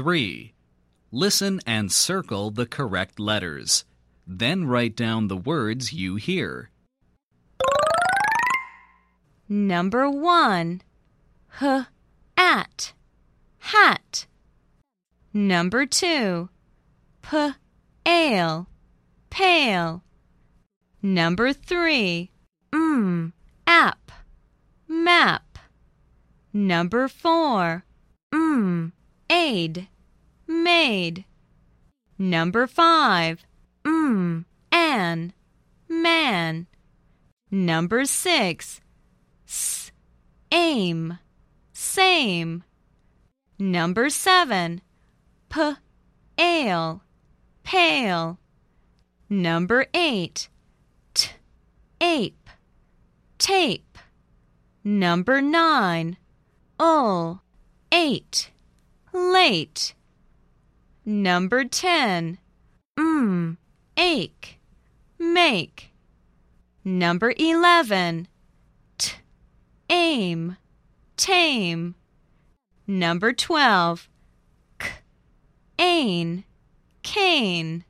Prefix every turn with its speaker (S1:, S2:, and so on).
S1: 3. Listen and circle the correct letters. Then write down the words you hear.
S2: Number 1. H at hat. Number 2. P ale pale. Number 3. M app map. Number 4. M aid made. Number 5. M an man. Number 6. S aim same. Number 7. P ale pale. Number 8. T ape tape. Number 9. Ul eight late. Number 10. M ache make. Number 11. T aim tame. Number 12. K ain cane.